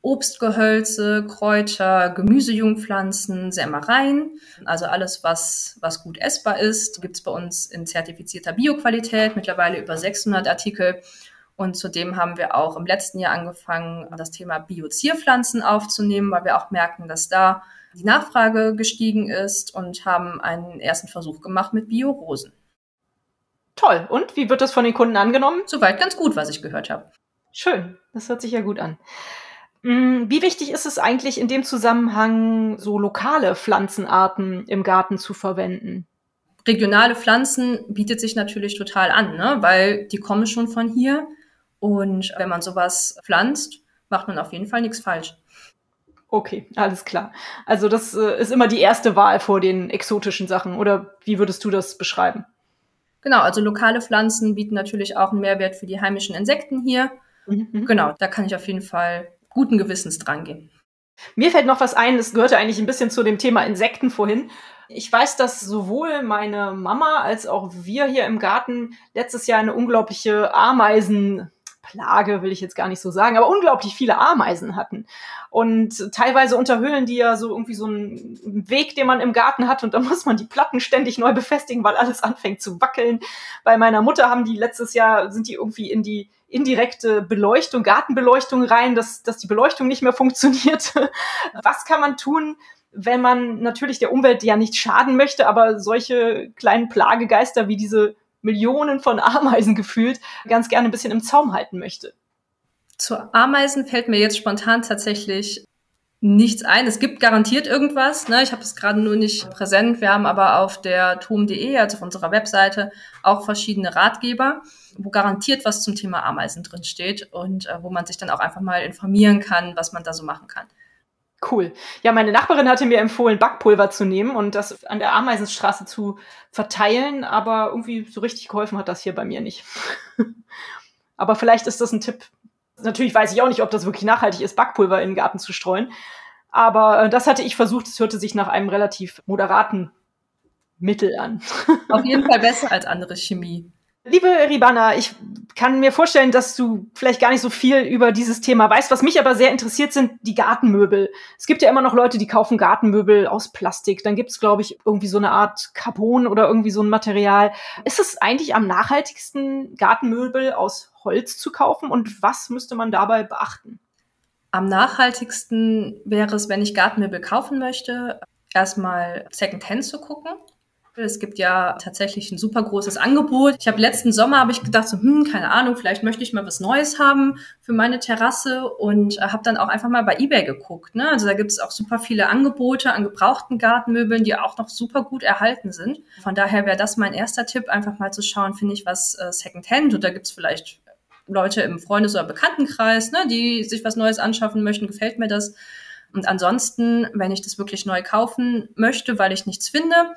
Obstgehölze, Kräuter, Gemüsejungpflanzen, Sämereien. Also alles, was, was gut essbar ist, gibt's bei uns in zertifizierter Bioqualität, mittlerweile über 600 Artikel. Und zudem haben wir auch im letzten Jahr angefangen, das Thema Biozierpflanzen aufzunehmen, weil wir auch merken, dass da die Nachfrage gestiegen ist und haben einen ersten Versuch gemacht mit Biorosen. Toll. Und wie wird das von den Kunden angenommen? Soweit ganz gut, was ich gehört habe. Schön. Das hört sich ja gut an. Mm, wie wichtig ist es eigentlich in dem Zusammenhang, so lokale Pflanzenarten im Garten zu verwenden? Regionale Pflanzen bietet sich natürlich total an, ne? weil die kommen schon von hier. Und wenn man sowas pflanzt, macht man auf jeden Fall nichts falsch. Okay, alles klar. Also das äh, ist immer die erste Wahl vor den exotischen Sachen. Oder wie würdest du das beschreiben? Genau, also lokale Pflanzen bieten natürlich auch einen Mehrwert für die heimischen Insekten hier. Mhm. mhm. Genau, da kann ich auf jeden Fall guten Gewissens dran gehen. Mir fällt noch was ein, das gehörte eigentlich ein bisschen zu dem Thema Insekten vorhin. Ich weiß, dass sowohl meine Mama als auch wir hier im Garten letztes Jahr eine unglaubliche Ameisen Plage will ich jetzt gar nicht so sagen, aber unglaublich viele Ameisen hatten. Und teilweise unterhöhlen die ja so irgendwie so einen Weg, den man im Garten hat und da muss man die Platten ständig neu befestigen, weil alles anfängt zu wackeln. Bei meiner Mutter haben die letztes Jahr, sind die irgendwie in die indirekte Beleuchtung, Gartenbeleuchtung rein, dass, dass die Beleuchtung nicht mehr funktioniert. Was kann man tun, wenn man natürlich der Umwelt ja nicht schaden möchte, aber solche kleinen Plagegeister wie diese Millionen von Ameisen gefühlt ganz gerne ein bisschen im Zaum halten möchte. Zu Ameisen fällt mir jetzt spontan tatsächlich nichts ein. Es gibt garantiert irgendwas. Ne? Ich habe es gerade nur nicht präsent. Wir haben aber auf der tom.de, also auf unserer Webseite, auch verschiedene Ratgeber, wo garantiert was zum Thema Ameisen drin steht und äh, wo man sich dann auch einfach mal informieren kann, was man da so machen kann. Cool. Ja, meine Nachbarin hatte mir empfohlen, Backpulver zu nehmen und das an der Ameisenstraße zu verteilen, aber irgendwie so richtig geholfen hat das hier bei mir nicht. aber vielleicht ist das ein Tipp. Natürlich weiß ich auch nicht, ob das wirklich nachhaltig ist, Backpulver in den Garten zu streuen. Aber äh, das hatte ich versucht. Es hörte sich nach einem relativ moderaten Mittel an. Auf jeden Fall besser als andere Chemie. Liebe Ribana, ich kann mir vorstellen, dass du vielleicht gar nicht so viel über dieses Thema weißt. Was mich aber sehr interessiert, sind die Gartenmöbel. Es gibt ja immer noch Leute, die kaufen Gartenmöbel aus Plastik. Dann gibt es, glaube ich, irgendwie so eine Art Carbon oder irgendwie so ein Material. Ist es eigentlich am nachhaltigsten, Gartenmöbel aus Holz zu kaufen? Und was müsste man dabei beachten? Am nachhaltigsten wäre es, wenn ich Gartenmöbel kaufen möchte, erstmal Secondhand zu gucken. Es gibt ja tatsächlich ein super großes Angebot. Ich habe letzten Sommer habe ich gedacht so, hm, keine Ahnung, vielleicht möchte ich mal was Neues haben für meine Terrasse und äh, habe dann auch einfach mal bei eBay geguckt. Ne? Also da gibt es auch super viele Angebote an gebrauchten Gartenmöbeln, die auch noch super gut erhalten sind. Von daher wäre das mein erster Tipp, einfach mal zu schauen, finde ich was äh, Secondhand und da gibt es vielleicht Leute im Freundes- oder Bekanntenkreis, ne, die sich was Neues anschaffen möchten, gefällt mir das. Und ansonsten, wenn ich das wirklich neu kaufen möchte, weil ich nichts finde,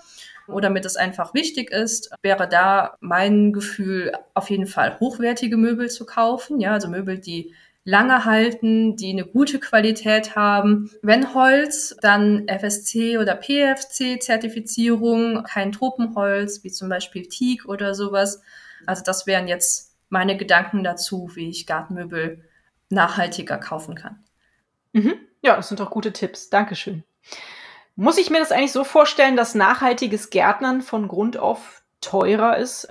oder mir das einfach wichtig ist, wäre da mein Gefühl auf jeden Fall hochwertige Möbel zu kaufen. Ja, also Möbel, die lange halten, die eine gute Qualität haben. Wenn Holz, dann FSC oder PFC-Zertifizierung, kein Tropenholz, wie zum Beispiel Teak oder sowas. Also das wären jetzt meine Gedanken dazu, wie ich Gartenmöbel nachhaltiger kaufen kann. Mhm. Ja, das sind doch gute Tipps. Dankeschön. Muss ich mir das eigentlich so vorstellen, dass nachhaltiges Gärtnern von Grund auf teurer ist?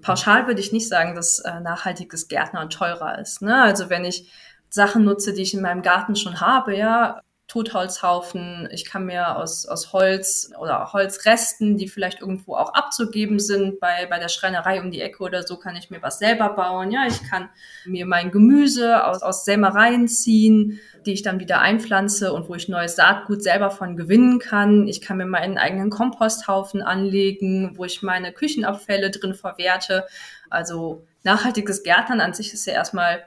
Pauschal würde ich nicht sagen, dass äh, nachhaltiges Gärtnern teurer ist. Ne? Also wenn ich Sachen nutze, die ich in meinem Garten schon habe, ja, Totholzhaufen. Ich kann mir aus, aus Holz oder Holzresten, die vielleicht irgendwo auch abzugeben sind, bei, bei der Schreinerei um die Ecke oder so, kann ich mir was selber bauen. Ja, ich kann mir mein Gemüse aus, aus Sämereien ziehen, die ich dann wieder einpflanze und wo ich neues Saatgut selber von gewinnen kann. Ich kann mir meinen eigenen Komposthaufen anlegen, wo ich meine Küchenabfälle drin verwerte. Also nachhaltiges Gärtnern an sich ist ja erstmal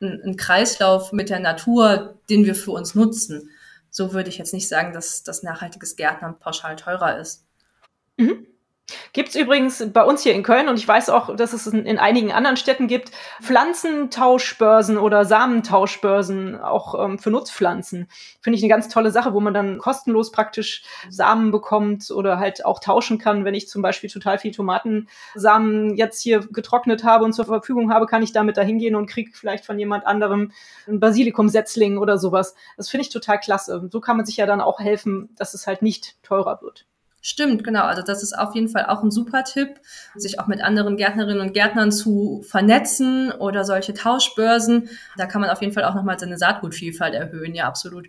ein, ein Kreislauf mit der Natur, den wir für uns nutzen. So würde ich jetzt nicht sagen, dass das nachhaltiges Gärtnern pauschal teurer ist. Mhm. Gibt's übrigens bei uns hier in Köln und ich weiß auch, dass es in, in einigen anderen Städten gibt, Pflanzentauschbörsen oder Samentauschbörsen auch ähm, für Nutzpflanzen. Finde ich eine ganz tolle Sache, wo man dann kostenlos praktisch Samen bekommt oder halt auch tauschen kann. Wenn ich zum Beispiel total viel Tomatensamen jetzt hier getrocknet habe und zur Verfügung habe, kann ich damit da hingehen und kriege vielleicht von jemand anderem ein Basilikumsetzling oder sowas. Das finde ich total klasse. So kann man sich ja dann auch helfen, dass es halt nicht teurer wird. Stimmt, genau. Also das ist auf jeden Fall auch ein super Tipp, sich auch mit anderen Gärtnerinnen und Gärtnern zu vernetzen oder solche Tauschbörsen. Da kann man auf jeden Fall auch nochmal seine Saatgutvielfalt erhöhen. Ja, absolut.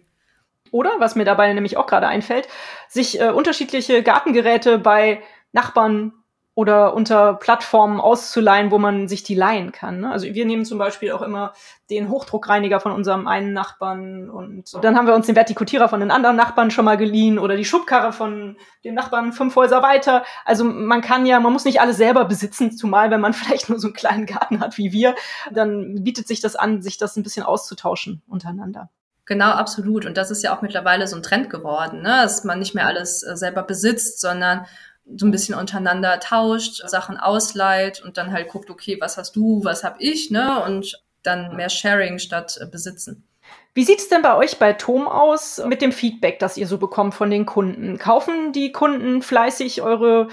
Oder, was mir dabei nämlich auch gerade einfällt, sich äh, unterschiedliche Gartengeräte bei Nachbarn oder unter Plattformen auszuleihen, wo man sich die leihen kann. Ne? Also wir nehmen zum Beispiel auch immer den Hochdruckreiniger von unserem einen Nachbarn und dann haben wir uns den Vertikutierer von den anderen Nachbarn schon mal geliehen oder die Schubkarre von dem Nachbarn fünf Häuser weiter. Also man kann ja, man muss nicht alles selber besitzen, zumal wenn man vielleicht nur so einen kleinen Garten hat wie wir, dann bietet sich das an, sich das ein bisschen auszutauschen untereinander. Genau, absolut. Und das ist ja auch mittlerweile so ein Trend geworden, ne? dass man nicht mehr alles äh, selber besitzt, sondern so ein bisschen untereinander tauscht, Sachen ausleiht und dann halt guckt, okay, was hast du, was hab ich, ne? Und dann mehr Sharing statt äh, Besitzen. Wie sieht es denn bei euch bei Tom aus mit dem Feedback, das ihr so bekommt von den Kunden? Kaufen die Kunden fleißig eure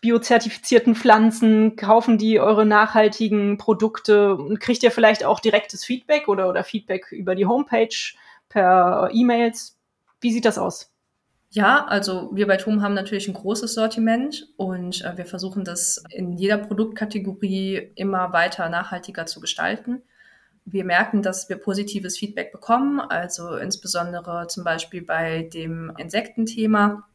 biozertifizierten Pflanzen? Kaufen die eure nachhaltigen Produkte? Und kriegt ihr vielleicht auch direktes Feedback oder, oder Feedback über die Homepage per E-Mails? Wie sieht das aus? Ja, also wir bei TOM haben natürlich ein großes Sortiment und äh, wir versuchen das in jeder Produktkategorie immer weiter nachhaltiger zu gestalten. Wir merken, dass wir positives Feedback bekommen, also insbesondere zum Beispiel bei dem Insektenthema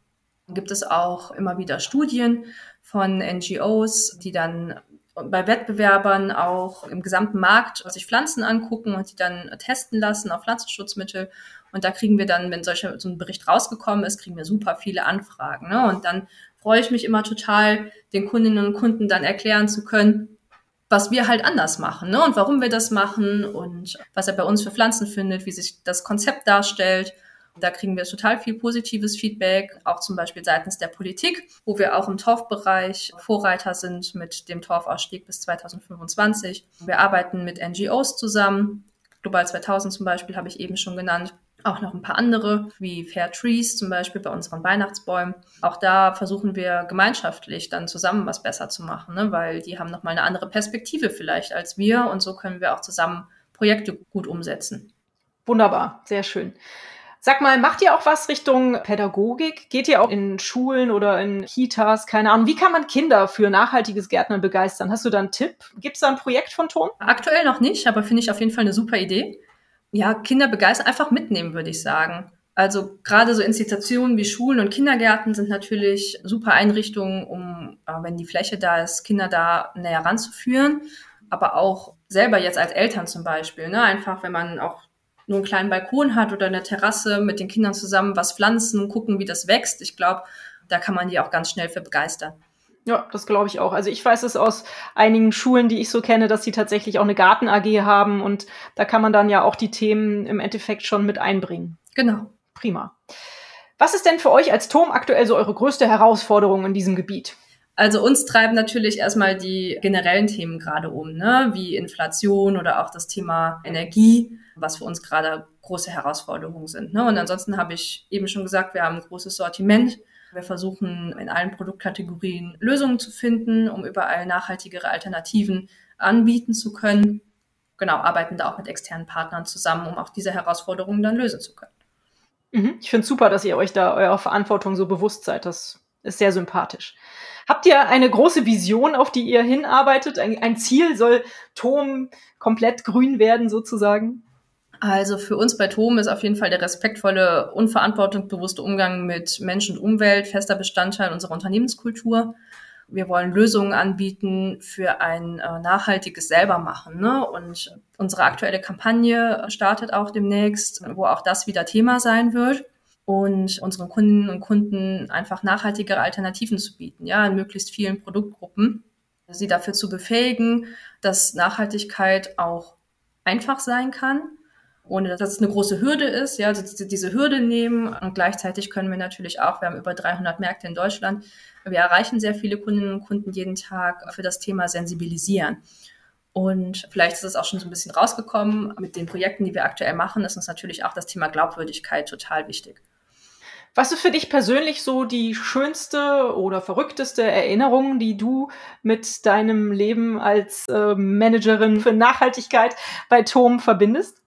gibt es auch immer wieder Studien von NGOs, die dann bei Wettbewerbern auch im gesamten Markt sich Pflanzen angucken und die dann testen lassen auf Pflanzenschutzmittel und da kriegen wir dann, wenn solcher, so ein Bericht rausgekommen ist, kriegen wir super viele Anfragen. Ne? Und dann freue ich mich immer total, den Kundinnen und Kunden dann erklären zu können, was wir halt anders machen ne? und warum wir das machen und was er bei uns für Pflanzen findet, wie sich das Konzept darstellt. Da kriegen wir total viel positives Feedback, auch zum Beispiel seitens der Politik, wo wir auch im Torfbereich Vorreiter sind mit dem Torfausstieg bis 2025. Wir arbeiten mit NGOs zusammen. Global 2000 zum Beispiel habe ich eben schon genannt auch noch ein paar andere, wie Fair Trees zum Beispiel bei unseren Weihnachtsbäumen. Auch da versuchen wir gemeinschaftlich dann zusammen was besser zu machen, ne? weil die haben nochmal eine andere Perspektive vielleicht als wir und so können wir auch zusammen Projekte gut umsetzen. Wunderbar, sehr schön. Sag mal, macht ihr auch was Richtung Pädagogik? Geht ihr auch in Schulen oder in Kitas? Keine Ahnung. Wie kann man Kinder für nachhaltiges Gärtnern begeistern? Hast du da einen Tipp? Gibt es da ein Projekt von Ton? Aktuell noch nicht, aber finde ich auf jeden Fall eine super Idee ja, Kinder begeistern, einfach mitnehmen, würde ich sagen. Also gerade so Institutionen wie Schulen und Kindergärten sind natürlich super Einrichtungen, um, äh, wenn die Fläche da ist, Kinder da näher ranzuführen. Aber auch selber jetzt als Eltern zum Beispiel, ne? einfach wenn man auch nur einen kleinen Balkon hat oder eine Terrasse mit den Kindern zusammen was pflanzen, gucken, wie das wächst. Ich glaube, da kann man die auch ganz schnell für begeistern. Ja, das glaube ich auch. Also ich weiß es aus einigen Schulen, die ich so kenne, dass sie tatsächlich auch eine Garten AG haben und da kann man dann ja auch die Themen im Endeffekt schon mit einbringen. Genau. Prima. Was ist denn für euch als Turm aktuell so eure größte Herausforderung in diesem Gebiet? Also uns treiben natürlich erstmal die generellen Themen gerade um, ne? wie Inflation oder auch das Thema Energie, was für uns gerade große Herausforderungen sind. Ne? Und ansonsten habe ich eben schon gesagt, wir haben ein großes Sortiment wir versuchen in allen Produktkategorien Lösungen zu finden, um überall nachhaltigere Alternativen anbieten zu können. Genau, arbeiten da auch mit externen Partnern zusammen, um auch diese Herausforderungen dann lösen zu können. Mhm. Ich finde es super, dass ihr euch da eurer Verantwortung so bewusst seid. Das ist sehr sympathisch. Habt ihr eine große Vision, auf die ihr hinarbeitet? Ein, ein Ziel soll Tom komplett grün werden sozusagen? Also für uns bei TOM ist auf jeden Fall der respektvolle, unverantwortungsbewusste Umgang mit Mensch und Umwelt fester Bestandteil unserer Unternehmenskultur. Wir wollen Lösungen anbieten für ein äh, nachhaltiges Selbermachen. Ne? Und unsere aktuelle Kampagne startet auch demnächst, wo auch das wieder Thema sein wird. Und unseren Kundinnen und Kunden einfach nachhaltigere Alternativen zu bieten, ja, in möglichst vielen Produktgruppen. Sie dafür zu befähigen, dass Nachhaltigkeit auch einfach sein kann ohne dass es eine große Hürde ist, ja, also diese Hürde nehmen und gleichzeitig können wir natürlich auch, wir haben über 300 Märkte in Deutschland, wir erreichen sehr viele Kundinnen und Kunden jeden Tag für das Thema sensibilisieren. Und vielleicht ist es auch schon so ein bisschen rausgekommen. Mit den Projekten, die wir aktuell machen, ist uns natürlich auch das Thema Glaubwürdigkeit total wichtig. Was ist für dich persönlich so die schönste oder verrückteste Erinnerung, die du mit deinem Leben als äh, Managerin für Nachhaltigkeit bei Tom verbindest?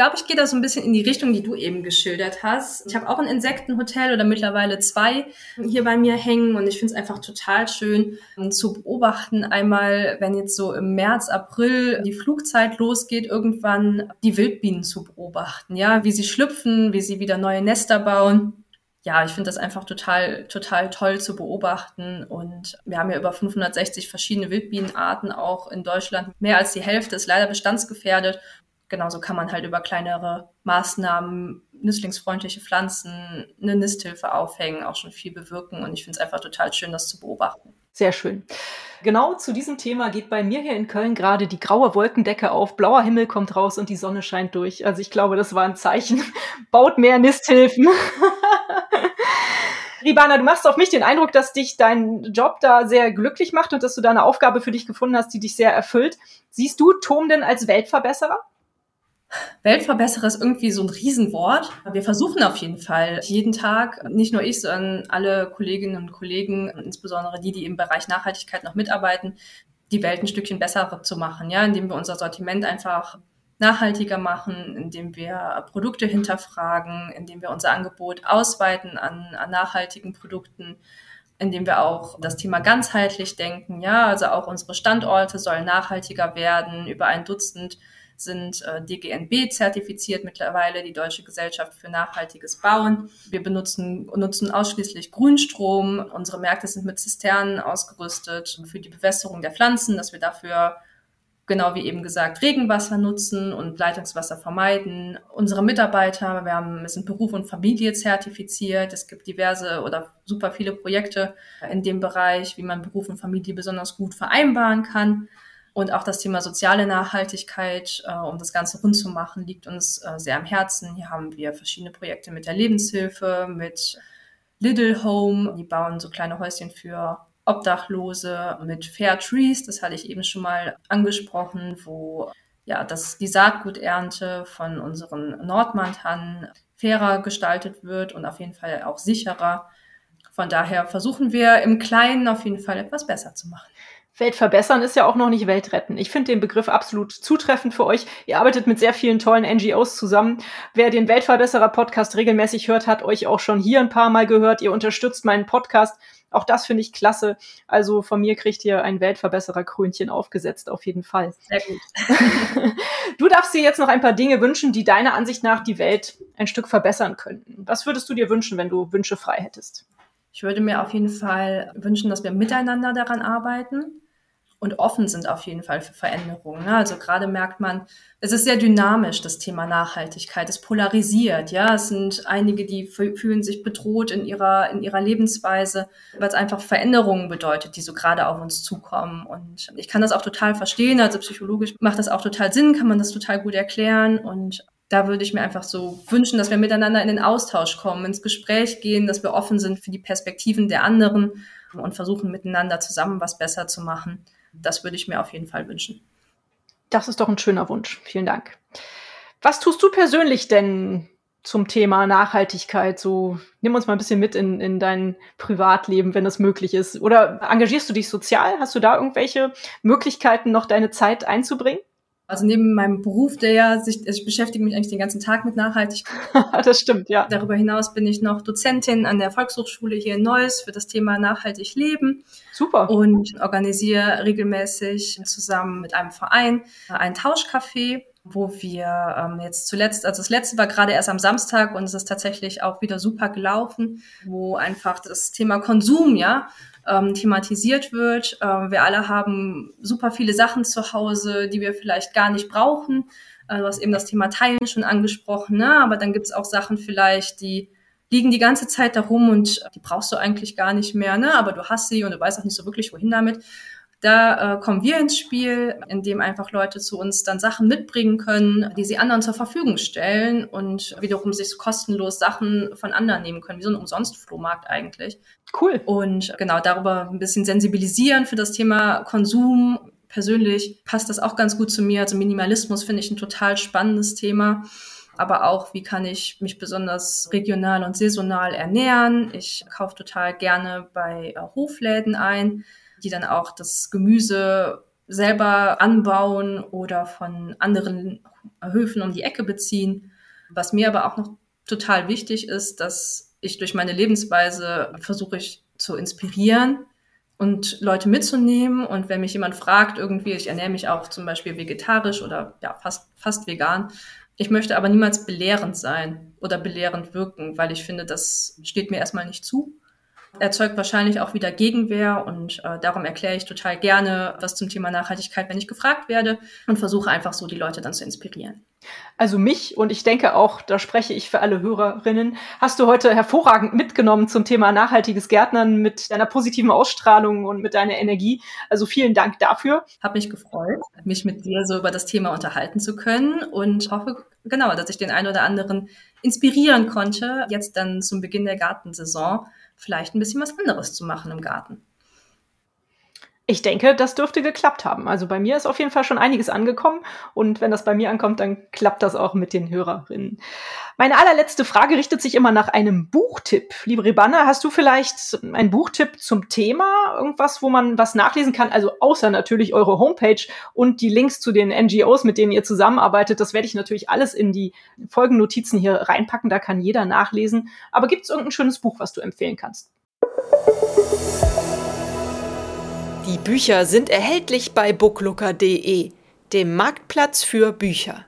Glaube, ich gehe da so ein bisschen in die Richtung, die du eben geschildert hast. Ich habe auch ein Insektenhotel oder mittlerweile zwei hier bei mir hängen und ich finde es einfach total schön zu beobachten. Einmal, wenn jetzt so im März, April die Flugzeit losgeht, irgendwann die Wildbienen zu beobachten, ja, wie sie schlüpfen, wie sie wieder neue Nester bauen. Ja, ich finde das einfach total, total toll zu beobachten. Und wir haben ja über 560 verschiedene Wildbienenarten auch in Deutschland. Mehr als die Hälfte ist leider bestandsgefährdet genauso kann man halt über kleinere Maßnahmen, nüsslingsfreundliche Pflanzen, eine Nisthilfe aufhängen, auch schon viel bewirken. Und ich finde es einfach total schön, das zu beobachten. Sehr schön. Genau zu diesem Thema geht bei mir hier in Köln gerade die graue Wolkendecke auf, blauer Himmel kommt raus und die Sonne scheint durch. Also ich glaube, das war ein Zeichen. Baut mehr Nisthilfen. Ribana, du machst auf mich den Eindruck, dass dich dein Job da sehr glücklich macht und dass du da eine Aufgabe für dich gefunden hast, die dich sehr erfüllt. Siehst du Tom denn als Weltverbesserer? Weltverbesserer ist irgendwie so ein Riesenwort. Wir versuchen auf jeden Fall jeden Tag, nicht nur ich, sondern alle Kolleginnen und Kollegen, insbesondere die, die im Bereich Nachhaltigkeit noch mitarbeiten, die Welt ein Stückchen besser zu machen, ja, indem wir unser Sortiment einfach nachhaltiger machen, indem wir Produkte hinterfragen, indem wir unser Angebot ausweiten an, an nachhaltigen Produkten, indem wir auch das Thema ganzheitlich denken, ja, also auch unsere Standorte sollen nachhaltiger werden, über ein Dutzend sind äh, DGNB zertifiziert mittlerweile, die Deutsche Gesellschaft für nachhaltiges Bauen. Wir benutzen nutzen ausschließlich Grünstrom. Unsere Märkte sind mit Zisternen ausgerüstet für die Bewässerung der Pflanzen, dass wir dafür genau wie eben gesagt, Regenwasser nutzen und Leitungswasser vermeiden. Unsere Mitarbeiter, wir, haben, wir sind Beruf und Familie zertifiziert. Es gibt diverse oder super viele Projekte in dem Bereich, wie man Beruf und Familie besonders gut vereinbaren kann. Und auch das Thema soziale Nachhaltigkeit, äh, um das Ganze rund zu machen, liegt uns äh, sehr am Herzen. Hier haben wir verschiedene Projekte mit der Lebenshilfe, mit Little Home. Die bauen so kleine Häuschen für Obdachlose mit Fair Trees. Das hatte ich eben schon mal angesprochen, wo ja, dass die Saatguternte von unseren Nordmantanen fairer gestaltet wird und auf jeden Fall auch sicherer. Von daher versuchen wir im Kleinen auf jeden Fall etwas besser zu machen. Welt verbessern ist ja auch noch nicht Welt retten. Ich finde den Begriff absolut zutreffend für euch. Ihr arbeitet mit sehr vielen tollen NGOs zusammen. Wer den Weltverbesserer-Podcast regelmäßig hört, hat euch auch schon hier ein paar Mal gehört. Ihr unterstützt meinen Podcast. Auch das finde ich klasse. Also von mir kriegt ihr ein Weltverbesserer-Krönchen aufgesetzt, auf jeden Fall. Sehr gut. du darfst dir jetzt noch ein paar Dinge wünschen, die deiner Ansicht nach die Welt ein Stück verbessern könnten. Was würdest du dir wünschen, wenn du Wünsche frei hättest? Ich würde mir auf jeden Fall wünschen, dass wir miteinander daran arbeiten und offen sind auf jeden Fall für Veränderungen. Ne? Also gerade merkt man, es ist sehr dynamisch, das Thema Nachhaltigkeit. Es polarisiert, ja. Es sind einige, die fühlen sich bedroht in ihrer, in ihrer Lebensweise, weil es einfach Veränderungen bedeutet, die so gerade auf uns zukommen. Und ich kann das auch total verstehen. Also psychologisch macht das auch total Sinn, kann man das total gut erklären. Und da würde ich mir einfach so wünschen, dass wir miteinander in den Austausch kommen, ins Gespräch gehen, dass wir offen sind für die Perspektiven der anderen und versuchen miteinander zusammen was besser zu machen. Das würde ich mir auf jeden Fall wünschen. Das ist doch ein schöner Wunsch. Vielen Dank. Was tust du persönlich denn zum Thema Nachhaltigkeit? So, nimm uns mal ein bisschen mit in, in dein Privatleben, wenn das möglich ist. Oder engagierst du dich sozial? Hast du da irgendwelche Möglichkeiten, noch deine Zeit einzubringen? Also neben meinem Beruf, der ja sich, ich beschäftige mich eigentlich den ganzen Tag mit Nachhaltigkeit. das stimmt, ja. Darüber hinaus bin ich noch Dozentin an der Volkshochschule hier in Neuss für das Thema nachhaltig leben. Super. Und organisiere regelmäßig zusammen mit einem Verein ein Tauschcafé wo wir ähm, jetzt zuletzt, also das letzte war gerade erst am Samstag und es ist tatsächlich auch wieder super gelaufen, wo einfach das Thema Konsum, ja, ähm, thematisiert wird. Ähm, wir alle haben super viele Sachen zu Hause, die wir vielleicht gar nicht brauchen. Äh, du hast eben das Thema Teilen schon angesprochen, ne? aber dann gibt es auch Sachen vielleicht, die liegen die ganze Zeit da rum und die brauchst du eigentlich gar nicht mehr, ne? aber du hast sie und du weißt auch nicht so wirklich, wohin damit. Da äh, kommen wir ins Spiel, indem einfach Leute zu uns dann Sachen mitbringen können, die sie anderen zur Verfügung stellen und wiederum sich kostenlos Sachen von anderen nehmen können, wie so ein Umsonst-Flohmarkt eigentlich. Cool. Und genau darüber ein bisschen sensibilisieren für das Thema Konsum. Persönlich passt das auch ganz gut zu mir. Also Minimalismus finde ich ein total spannendes Thema aber auch, wie kann ich mich besonders regional und saisonal ernähren. Ich kaufe total gerne bei äh, Hofläden ein die dann auch das Gemüse selber anbauen oder von anderen Höfen um die Ecke beziehen. Was mir aber auch noch total wichtig ist, dass ich durch meine Lebensweise versuche ich zu inspirieren und Leute mitzunehmen. Und wenn mich jemand fragt, irgendwie, ich ernähre mich auch zum Beispiel vegetarisch oder ja, fast, fast vegan. Ich möchte aber niemals belehrend sein oder belehrend wirken, weil ich finde, das steht mir erstmal nicht zu erzeugt wahrscheinlich auch wieder Gegenwehr und äh, darum erkläre ich total gerne was zum Thema Nachhaltigkeit, wenn ich gefragt werde und versuche einfach so die Leute dann zu inspirieren. Also mich und ich denke auch, da spreche ich für alle Hörerinnen, hast du heute hervorragend mitgenommen zum Thema nachhaltiges Gärtnern mit deiner positiven Ausstrahlung und mit deiner Energie. Also vielen Dank dafür. Hab mich gefreut, mich mit dir so über das Thema unterhalten zu können und hoffe genau, dass ich den einen oder anderen inspirieren konnte, jetzt dann zum Beginn der Gartensaison vielleicht ein bisschen was anderes zu machen im Garten. Ich denke, das dürfte geklappt haben. Also bei mir ist auf jeden Fall schon einiges angekommen und wenn das bei mir ankommt, dann klappt das auch mit den Hörerinnen. Meine allerletzte Frage richtet sich immer nach einem Buchtipp. Liebe Ribanna, hast du vielleicht einen Buchtipp zum Thema? Irgendwas, wo man was nachlesen kann? Also außer natürlich eure Homepage und die Links zu den NGOs, mit denen ihr zusammenarbeitet. Das werde ich natürlich alles in die Folgennotizen hier reinpacken. Da kann jeder nachlesen. Aber gibt es irgendein schönes Buch, was du empfehlen kannst? Die Bücher sind erhältlich bei booklooker.de, dem Marktplatz für Bücher.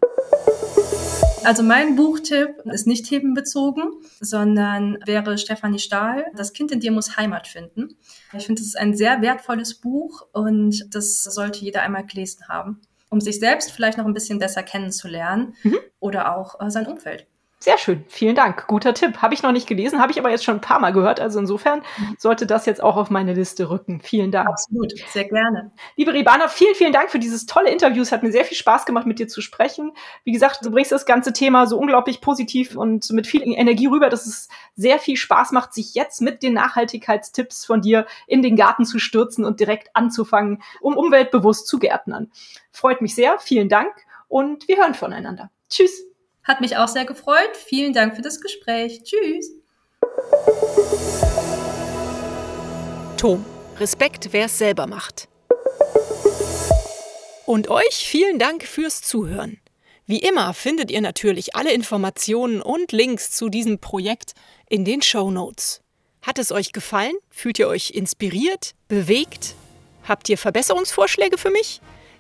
Also mein Buchtipp ist nicht themenbezogen, sondern wäre Stefanie Stahl, Das Kind in dir muss Heimat finden. Ich finde, es ist ein sehr wertvolles Buch und das sollte jeder einmal gelesen haben, um sich selbst vielleicht noch ein bisschen besser kennenzulernen mhm. oder auch äh, sein Umfeld. Sehr schön, vielen Dank. Guter Tipp. Habe ich noch nicht gelesen, habe ich aber jetzt schon ein paar Mal gehört. Also insofern sollte das jetzt auch auf meine Liste rücken. Vielen Dank. Absolut, sehr gerne. Liebe Ribana, vielen, vielen Dank für dieses tolle Interview. Es hat mir sehr viel Spaß gemacht, mit dir zu sprechen. Wie gesagt, du bringst das ganze Thema so unglaublich positiv und mit viel Energie rüber, dass es sehr viel Spaß macht, sich jetzt mit den Nachhaltigkeitstipps von dir in den Garten zu stürzen und direkt anzufangen, um umweltbewusst zu gärtnern. Freut mich sehr. Vielen Dank und wir hören voneinander. Tschüss. Hat mich auch sehr gefreut. Vielen Dank für das Gespräch. Tschüss. Tom, Respekt, wer es selber macht. Und euch vielen Dank fürs Zuhören. Wie immer findet ihr natürlich alle Informationen und Links zu diesem Projekt in den Show Notes. Hat es euch gefallen? Fühlt ihr euch inspiriert? Bewegt? Habt ihr Verbesserungsvorschläge für mich?